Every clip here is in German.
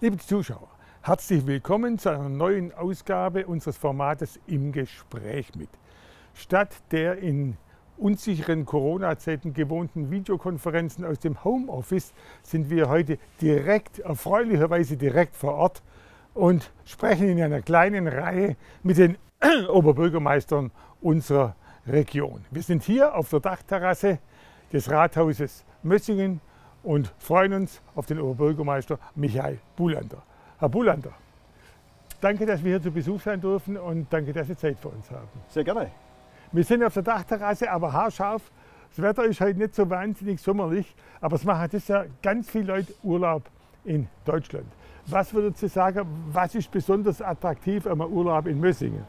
Liebe Zuschauer, herzlich willkommen zu einer neuen Ausgabe unseres Formates Im Gespräch mit. Statt der in unsicheren Corona-Zeiten gewohnten Videokonferenzen aus dem Homeoffice sind wir heute direkt, erfreulicherweise direkt vor Ort und sprechen in einer kleinen Reihe mit den Oberbürgermeistern unserer Region. Wir sind hier auf der Dachterrasse des Rathauses Mössingen und freuen uns auf den Oberbürgermeister Michael Bulander. Herr Bulander, danke, dass wir hier zu Besuch sein dürfen und danke, dass Sie Zeit für uns haben. Sehr gerne. Wir sind auf der Dachterrasse, aber haarscharf. Das Wetter ist heute nicht so wahnsinnig sommerlich, aber es machen das ja ganz viele Leute Urlaub in Deutschland. Was würden Sie sagen, was ist besonders attraktiv am Urlaub in Mössingen?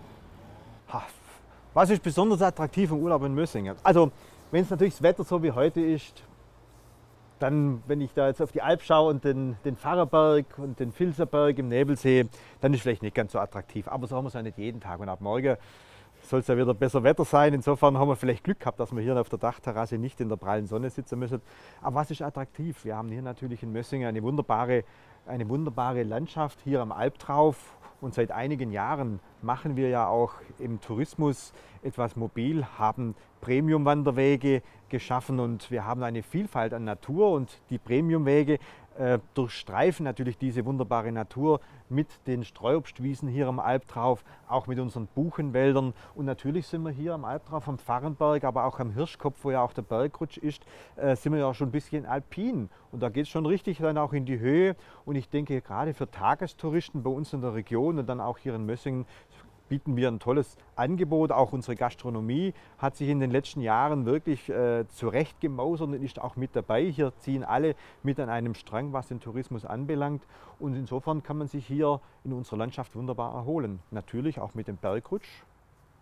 Was ist besonders attraktiv im Urlaub in Mössingen? Also, wenn es natürlich das Wetter so wie heute ist, dann, wenn ich da jetzt auf die Alp schaue und den, den Pfarrerberg und den Filzerberg im Nebel sehe, dann ist vielleicht nicht ganz so attraktiv. Aber so haben wir es ja nicht jeden Tag. Und ab morgen soll es ja wieder besser Wetter sein. Insofern haben wir vielleicht Glück gehabt, dass wir hier auf der Dachterrasse nicht in der prallen Sonne sitzen müssen. Aber was ist attraktiv? Wir haben hier natürlich in Mössingen eine wunderbare, eine wunderbare Landschaft hier am Alp drauf. Und seit einigen Jahren machen wir ja auch im Tourismus etwas mobil, haben Premium-Wanderwege geschaffen und wir haben eine Vielfalt an Natur und die Premiumwege äh, durchstreifen natürlich diese wunderbare Natur mit den Streuobstwiesen hier am Alp drauf, auch mit unseren Buchenwäldern. Und natürlich sind wir hier am Alp drauf, am Pfarrenberg, aber auch am Hirschkopf, wo ja auch der Bergrutsch ist, äh, sind wir ja schon ein bisschen alpin. Und da geht es schon richtig dann auch in die Höhe. Und ich denke, gerade für Tagestouristen bei uns in der Region und dann auch hier in Mössingen bieten wir ein tolles Angebot. Auch unsere Gastronomie hat sich in den letzten Jahren wirklich äh, zurechtgemausert und ist auch mit dabei. Hier ziehen alle mit an einem Strang, was den Tourismus anbelangt. Und insofern kann man sich hier in unserer Landschaft wunderbar erholen. Natürlich auch mit dem Bergrutsch.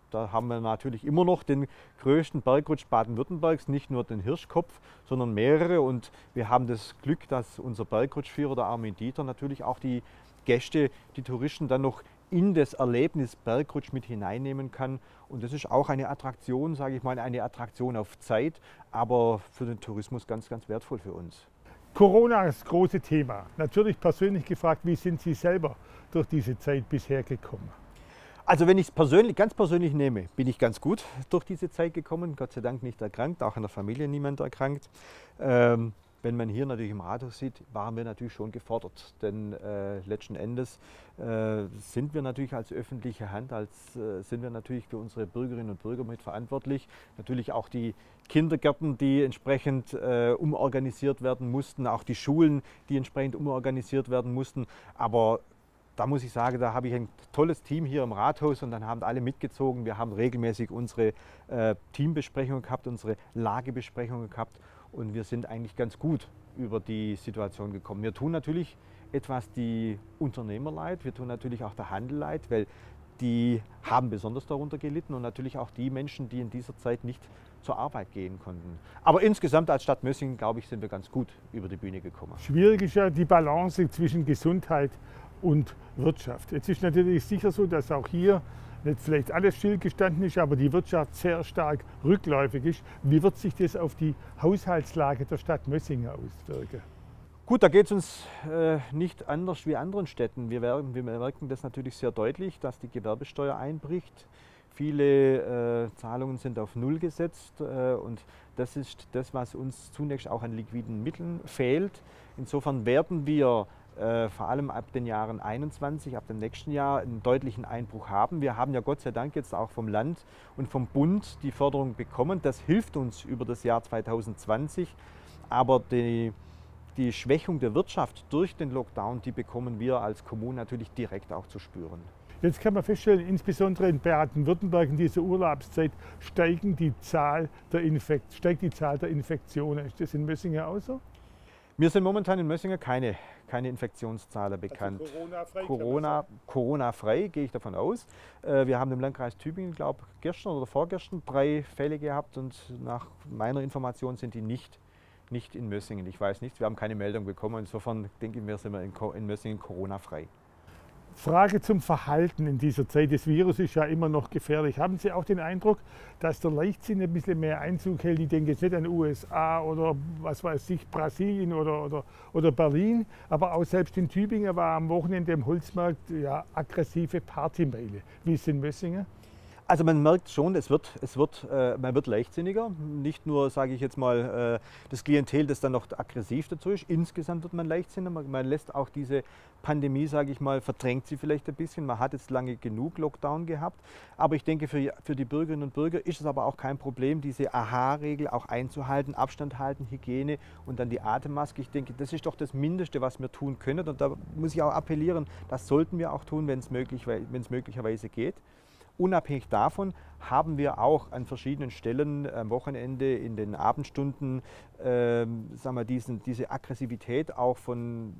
Da haben wir natürlich immer noch den größten Bergrutsch Baden-Württembergs, nicht nur den Hirschkopf, sondern mehrere. Und wir haben das Glück, dass unser Bergrutschführer, der Armin Dieter, natürlich auch die Gäste, die Touristen dann noch in das Erlebnis Bergrutsch mit hineinnehmen kann. Und das ist auch eine Attraktion, sage ich mal, eine Attraktion auf Zeit, aber für den Tourismus ganz, ganz wertvoll für uns. Corona ist das große Thema. Natürlich persönlich gefragt, wie sind Sie selber durch diese Zeit bisher gekommen? Also wenn ich es persönlich, ganz persönlich nehme, bin ich ganz gut durch diese Zeit gekommen. Gott sei Dank nicht erkrankt, auch in der Familie niemand erkrankt. Ähm, wenn man hier natürlich im Rathaus sieht, waren wir natürlich schon gefordert. Denn äh, letzten Endes äh, sind wir natürlich als öffentliche Hand, als, äh, sind wir natürlich für unsere Bürgerinnen und Bürger mit verantwortlich. Natürlich auch die Kindergärten, die entsprechend äh, umorganisiert werden mussten, auch die Schulen, die entsprechend umorganisiert werden mussten. Aber da muss ich sagen, da habe ich ein tolles Team hier im Rathaus und dann haben alle mitgezogen. Wir haben regelmäßig unsere äh, Teambesprechungen gehabt, unsere Lagebesprechungen gehabt und wir sind eigentlich ganz gut über die Situation gekommen. Wir tun natürlich etwas die Unternehmer leid, wir tun natürlich auch der Handel leid, weil die haben besonders darunter gelitten und natürlich auch die Menschen, die in dieser Zeit nicht zur Arbeit gehen konnten. Aber insgesamt als Stadt Mössingen, glaube ich, sind wir ganz gut über die Bühne gekommen. Schwierig ist ja die Balance zwischen Gesundheit und Wirtschaft. Jetzt ist natürlich sicher so, dass auch hier vielleicht alles stillgestanden ist, aber die Wirtschaft sehr stark rückläufig ist. Wie wird sich das auf die Haushaltslage der Stadt Mössingen auswirken? Gut, da geht es uns äh, nicht anders wie anderen Städten. Wir, werden, wir merken das natürlich sehr deutlich, dass die Gewerbesteuer einbricht. Viele äh, Zahlungen sind auf Null gesetzt äh, und das ist das, was uns zunächst auch an liquiden Mitteln fehlt. Insofern werden wir äh, vor allem ab den Jahren 21, ab dem nächsten Jahr einen deutlichen Einbruch haben. Wir haben ja Gott sei Dank jetzt auch vom Land und vom Bund die Förderung bekommen. Das hilft uns über das Jahr 2020. Aber die, die Schwächung der Wirtschaft durch den Lockdown, die bekommen wir als Kommune natürlich direkt auch zu spüren. Jetzt kann man feststellen, insbesondere in Baden-Württemberg in dieser Urlaubszeit steigen die Zahl der Infekt, steigt die Zahl der Infektionen. Ist das in Mössingen auch so? Mir sind momentan in Mössingen keine, keine Infektionszahlen bekannt. Also Corona-frei? Corona, Corona gehe ich davon aus. Äh, wir haben im Landkreis Tübingen, glaube ich, gestern oder vorgestern drei Fälle gehabt und nach meiner Information sind die nicht, nicht in Mössingen. Ich weiß nicht, wir haben keine Meldung bekommen. Insofern denke ich mir, sind wir in, in Mössingen Corona frei. Frage zum Verhalten in dieser Zeit. Das Virus ist ja immer noch gefährlich. Haben Sie auch den Eindruck, dass der Leichtsinn ein bisschen mehr Einzug hält? Ich denke jetzt nicht an USA oder was weiß ich, Brasilien oder, oder, oder Berlin, aber auch selbst in Tübingen war am Wochenende im Holzmarkt ja, aggressive Partymeile. Wie ist es in Mössingen? Also man merkt schon, es wird, es wird, äh, man wird leichtsinniger. Nicht nur, sage ich jetzt mal, äh, das Klientel, das dann noch aggressiv dazu ist. Insgesamt wird man leichtsinniger. Man, man lässt auch diese Pandemie, sage ich mal, verdrängt sie vielleicht ein bisschen. Man hat jetzt lange genug Lockdown gehabt. Aber ich denke, für, für die Bürgerinnen und Bürger ist es aber auch kein Problem, diese AHA-Regel auch einzuhalten, Abstand halten, Hygiene und dann die Atemmaske. Ich denke, das ist doch das Mindeste, was wir tun können. Und da muss ich auch appellieren, das sollten wir auch tun, wenn es möglich, möglicherweise geht. Unabhängig davon haben wir auch an verschiedenen Stellen am Wochenende in den Abendstunden äh, sagen wir, diesen, diese Aggressivität auch von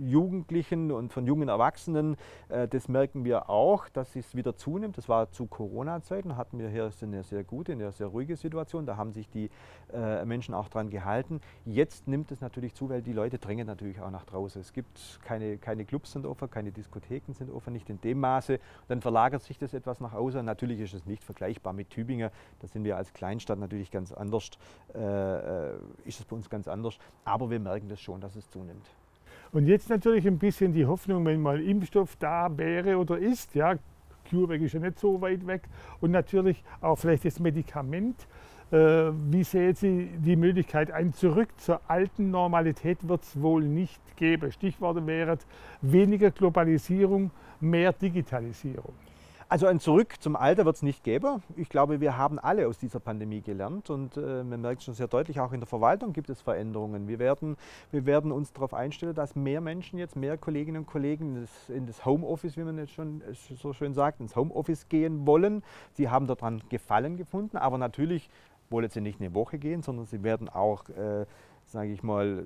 Jugendlichen und von jungen Erwachsenen. Äh, das merken wir auch, dass es wieder zunimmt. Das war zu Corona-Zeiten, hatten wir hier eine sehr gute, eine sehr ruhige Situation. Da haben sich die äh, Menschen auch dran gehalten. Jetzt nimmt es natürlich zu, weil die Leute drängen natürlich auch nach draußen. Es gibt keine, keine Clubs sind offen, keine Diskotheken sind offen, nicht in dem Maße. Dann verlagert sich das etwas nach außen. Natürlich ist es nicht vergleichbar vergleichbar mit Tübingen. Da sind wir als Kleinstadt natürlich ganz anders, äh, äh, ist es bei uns ganz anders. Aber wir merken das schon, dass es zunimmt. Und jetzt natürlich ein bisschen die Hoffnung, wenn mal Impfstoff da wäre oder ist, ja, CureVac ist ja nicht so weit weg und natürlich auch vielleicht das Medikament. Äh, wie sehen Sie die Möglichkeit, ein Zurück zur alten Normalität wird es wohl nicht geben? Stichworte wären weniger Globalisierung, mehr Digitalisierung. Also ein Zurück zum Alter wird es nicht geben. Ich glaube, wir haben alle aus dieser Pandemie gelernt und äh, man merkt schon sehr deutlich, auch in der Verwaltung gibt es Veränderungen. Wir werden, wir werden uns darauf einstellen, dass mehr Menschen jetzt, mehr Kolleginnen und Kollegen in das, in das Homeoffice, wie man jetzt schon so schön sagt, ins Homeoffice gehen wollen. Sie haben daran Gefallen gefunden, aber natürlich wollen sie nicht eine Woche gehen, sondern sie werden auch, äh, sage ich mal,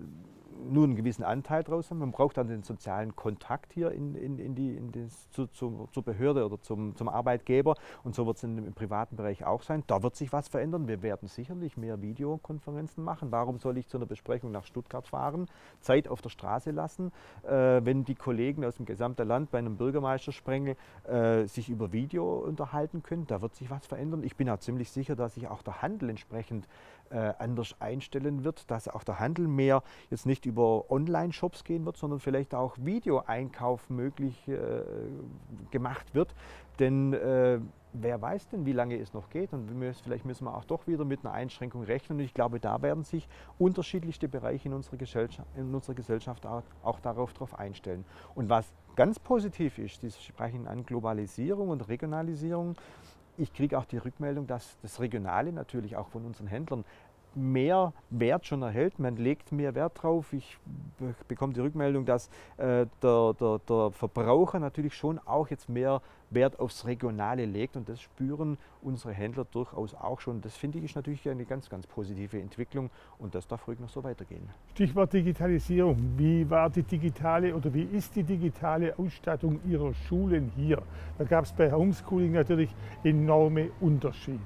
nur einen gewissen Anteil draus haben. Man braucht dann den sozialen Kontakt hier in, in, in die, in das, zu, zu, zur Behörde oder zum, zum Arbeitgeber. Und so wird es im privaten Bereich auch sein. Da wird sich was verändern. Wir werden sicherlich mehr Videokonferenzen machen. Warum soll ich zu einer Besprechung nach Stuttgart fahren, Zeit auf der Straße lassen, äh, wenn die Kollegen aus dem gesamten Land bei einem Bürgermeistersprengel äh, sich über Video unterhalten können? Da wird sich was verändern. Ich bin auch ziemlich sicher, dass sich auch der Handel entsprechend äh, anders einstellen wird, dass auch der Handel mehr jetzt nicht über Online-Shops gehen wird, sondern vielleicht auch Videoeinkauf möglich äh, gemacht wird. Denn äh, wer weiß denn, wie lange es noch geht und vielleicht müssen wir auch doch wieder mit einer Einschränkung rechnen. Und ich glaube, da werden sich unterschiedlichste Bereiche in unserer Gesellschaft, in unserer Gesellschaft auch, auch darauf drauf einstellen. Und was ganz positiv ist, Sie sprechen an Globalisierung und Regionalisierung, ich kriege auch die Rückmeldung, dass das Regionale natürlich auch von unseren Händlern mehr Wert schon erhält. Man legt mehr Wert drauf. Ich bekomme die Rückmeldung, dass äh, der, der, der, Verbraucher natürlich schon auch jetzt mehr Wert aufs Regionale legt und das spüren unsere Händler durchaus auch schon. Das finde ich natürlich eine ganz, ganz positive Entwicklung und das darf ruhig noch so weitergehen. Stichwort Digitalisierung. Wie war die digitale oder wie ist die digitale Ausstattung Ihrer Schulen hier? Da gab es bei Homeschooling natürlich enorme Unterschiede.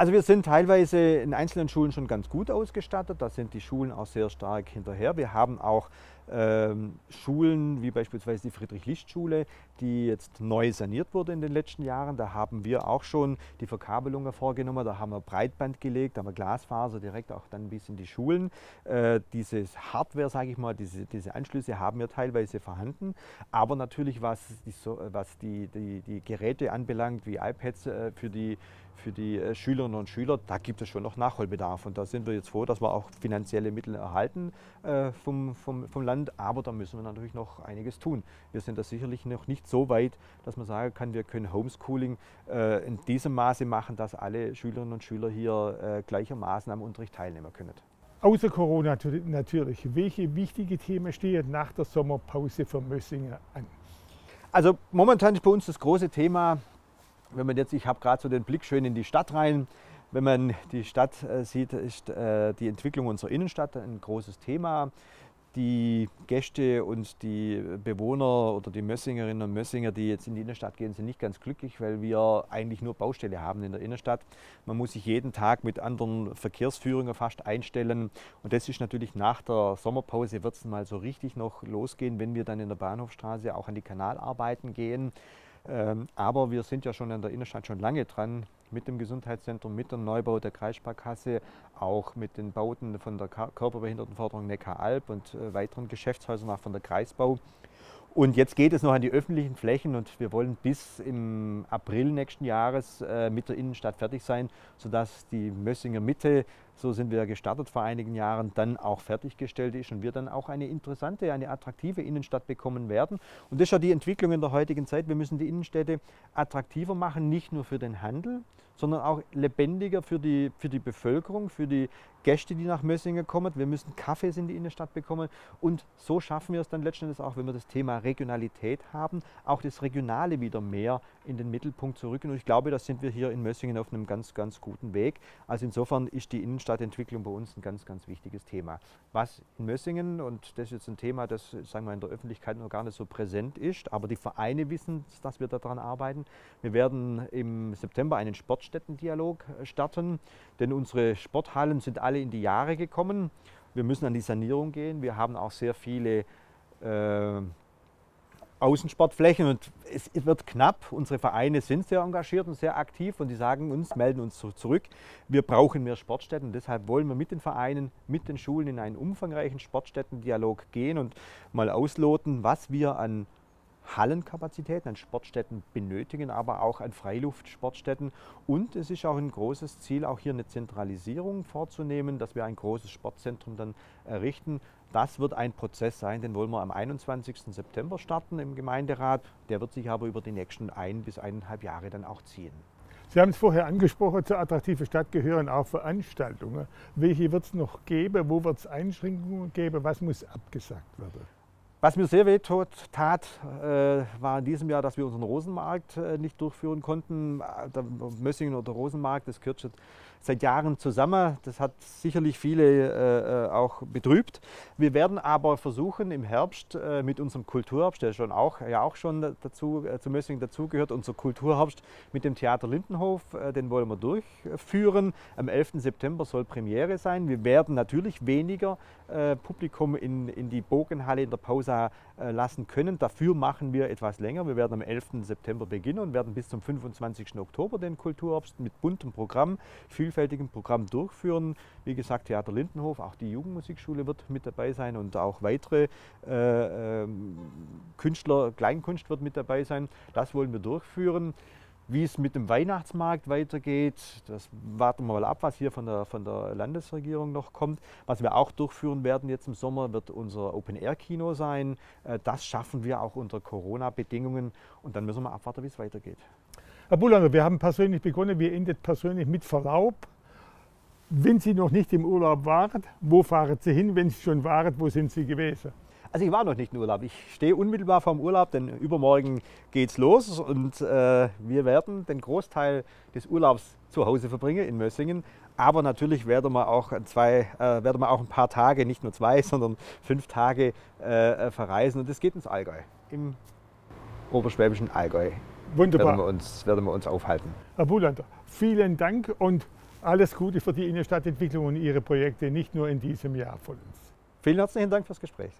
Also wir sind teilweise in einzelnen Schulen schon ganz gut ausgestattet. Da sind die Schulen auch sehr stark hinterher. Wir haben auch ähm, Schulen wie beispielsweise die Friedrich-Licht-Schule, die jetzt neu saniert wurde in den letzten Jahren. Da haben wir auch schon die Verkabelungen vorgenommen. Da haben wir Breitband gelegt, da haben wir Glasfaser direkt auch dann bis in die Schulen. Äh, dieses Hardware, sage ich mal, diese, diese Anschlüsse haben wir teilweise vorhanden. Aber natürlich, was die, was die, die, die Geräte anbelangt, wie iPads äh, für die für die äh, Schülerinnen und Schüler, da gibt es schon noch Nachholbedarf. Und da sind wir jetzt froh, dass wir auch finanzielle Mittel erhalten äh, vom, vom, vom Land. Aber da müssen wir natürlich noch einiges tun. Wir sind da sicherlich noch nicht so weit, dass man sagen kann, wir können Homeschooling äh, in diesem Maße machen, dass alle Schülerinnen und Schüler hier äh, gleichermaßen am Unterricht teilnehmen können. Außer Corona natürlich, welche wichtige Themen stehen nach der Sommerpause für Mössinger an? Also momentan ist bei uns das große Thema wenn man jetzt, ich habe gerade so den Blick schön in die Stadt rein, wenn man die Stadt äh, sieht, ist äh, die Entwicklung unserer Innenstadt ein großes Thema. die Gäste und die Bewohner oder die Mössingerinnen und Mössinger, die jetzt in die Innenstadt gehen, sind nicht ganz glücklich, weil wir eigentlich nur Baustelle haben in der Innenstadt. Man muss sich jeden Tag mit anderen Verkehrsführungen fast einstellen. Und das ist natürlich nach der Sommerpause, wird es mal so richtig noch losgehen, wenn wir dann in der Bahnhofstraße auch an die Kanalarbeiten gehen. Ähm, aber wir sind ja schon in der Innenstadt schon lange dran mit dem Gesundheitszentrum, mit dem Neubau der Kreissparkasse, auch mit den Bauten von der Körperbehindertenförderung Neckar-Alb und äh, weiteren Geschäftshäusern auch von der Kreisbau. Und jetzt geht es noch an die öffentlichen Flächen und wir wollen bis im April nächsten Jahres äh, mit der Innenstadt fertig sein, sodass die Mössinger Mitte, so sind wir gestartet vor einigen Jahren, dann auch fertiggestellt ist und wir dann auch eine interessante, eine attraktive Innenstadt bekommen werden. Und das ist ja die Entwicklung in der heutigen Zeit. Wir müssen die Innenstädte attraktiver machen, nicht nur für den Handel, sondern auch lebendiger für die, für die Bevölkerung, für die Gäste, die nach Mössingen kommen. Wir müssen Kaffees in die Innenstadt bekommen. Und so schaffen wir es dann letztendlich auch, wenn wir das Thema Regionalität haben, auch das Regionale wieder mehr in den Mittelpunkt zu rücken. Und ich glaube, da sind wir hier in Mössingen auf einem ganz, ganz guten Weg. Also insofern ist die Innenstadtentwicklung bei uns ein ganz, ganz wichtiges Thema. Was in Mössingen, und das ist jetzt ein Thema, das sagen wir in der Öffentlichkeit noch gar nicht so präsent ist, aber die Vereine wissen, dass wir daran arbeiten. Wir werden im September einen Sport Sportstättendialog äh, starten, denn unsere Sporthallen sind alle in die Jahre gekommen. Wir müssen an die Sanierung gehen. Wir haben auch sehr viele äh, Außensportflächen und es wird knapp. Unsere Vereine sind sehr engagiert und sehr aktiv und die sagen uns, melden uns zurück, wir brauchen mehr Sportstätten. Deshalb wollen wir mit den Vereinen, mit den Schulen in einen umfangreichen Sportstättendialog gehen und mal ausloten, was wir an Hallenkapazitäten an Sportstätten benötigen, aber auch an Freiluftsportstätten. Und es ist auch ein großes Ziel, auch hier eine Zentralisierung vorzunehmen, dass wir ein großes Sportzentrum dann errichten. Das wird ein Prozess sein, den wollen wir am 21. September starten im Gemeinderat. Der wird sich aber über die nächsten ein bis eineinhalb Jahre dann auch ziehen. Sie haben es vorher angesprochen, zur attraktiven Stadt gehören auch Veranstaltungen. Welche wird es noch geben? Wo wird es Einschränkungen geben? Was muss abgesagt werden? Was mir sehr weh tat, äh, war in diesem Jahr, dass wir unseren Rosenmarkt äh, nicht durchführen konnten. Der Mössingen oder Rosenmarkt, das schon seit Jahren zusammen. Das hat sicherlich viele äh, äh, auch betrübt. Wir werden aber versuchen im Herbst äh, mit unserem Kulturherbst, der schon auch, ja auch schon dazu, äh, zu Mössingen dazugehört, unser Kulturherbst mit dem Theater Lindenhof, äh, den wollen wir durchführen. Am 11. September soll Premiere sein. Wir werden natürlich weniger äh, Publikum in, in die Bogenhalle in der Pausa lassen können. Dafür machen wir etwas länger. Wir werden am 11. September beginnen und werden bis zum 25. Oktober den Kulturherbst mit buntem Programm, viel vielfältigen Programm durchführen. Wie gesagt, Theater Lindenhof, auch die Jugendmusikschule wird mit dabei sein und auch weitere äh, äh, Künstler, Kleinkunst wird mit dabei sein. Das wollen wir durchführen. Wie es mit dem Weihnachtsmarkt weitergeht, das warten wir mal ab, was hier von der, von der Landesregierung noch kommt. Was wir auch durchführen werden jetzt im Sommer, wird unser Open-Air-Kino sein. Äh, das schaffen wir auch unter Corona-Bedingungen und dann müssen wir abwarten, wie es weitergeht. Herr Bullander, wir haben persönlich begonnen, wir endet persönlich mit Verlaub. Wenn Sie noch nicht im Urlaub waren, wo fahren Sie hin? Wenn Sie schon waren, wo sind Sie gewesen? Also ich war noch nicht im Urlaub. Ich stehe unmittelbar vorm Urlaub, denn übermorgen geht's los und äh, wir werden den Großteil des Urlaubs zu Hause verbringen in Mössingen. Aber natürlich werden wir auch, zwei, äh, werden wir auch ein paar Tage, nicht nur zwei, sondern fünf Tage äh, verreisen. Und es geht ins Allgäu, im oberschwäbischen Allgäu. Wunderbar. Werden wir uns, werden wir uns aufhalten. Herr Bulander, vielen Dank und alles Gute für die Innenstadtentwicklung und Ihre Projekte, nicht nur in diesem Jahr von uns. Vielen herzlichen Dank fürs Gespräch.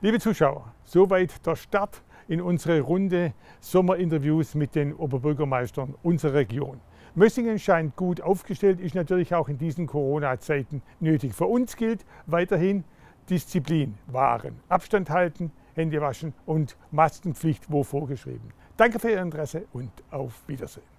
Liebe Zuschauer, soweit der Start in unsere Runde Sommerinterviews mit den Oberbürgermeistern unserer Region. Mössingen scheint gut aufgestellt, ist natürlich auch in diesen Corona-Zeiten nötig. Für uns gilt weiterhin Disziplin wahren, Abstand halten, Hände waschen und Maskenpflicht wo vorgeschrieben. Danke für Ihr Interesse und auf Wiedersehen.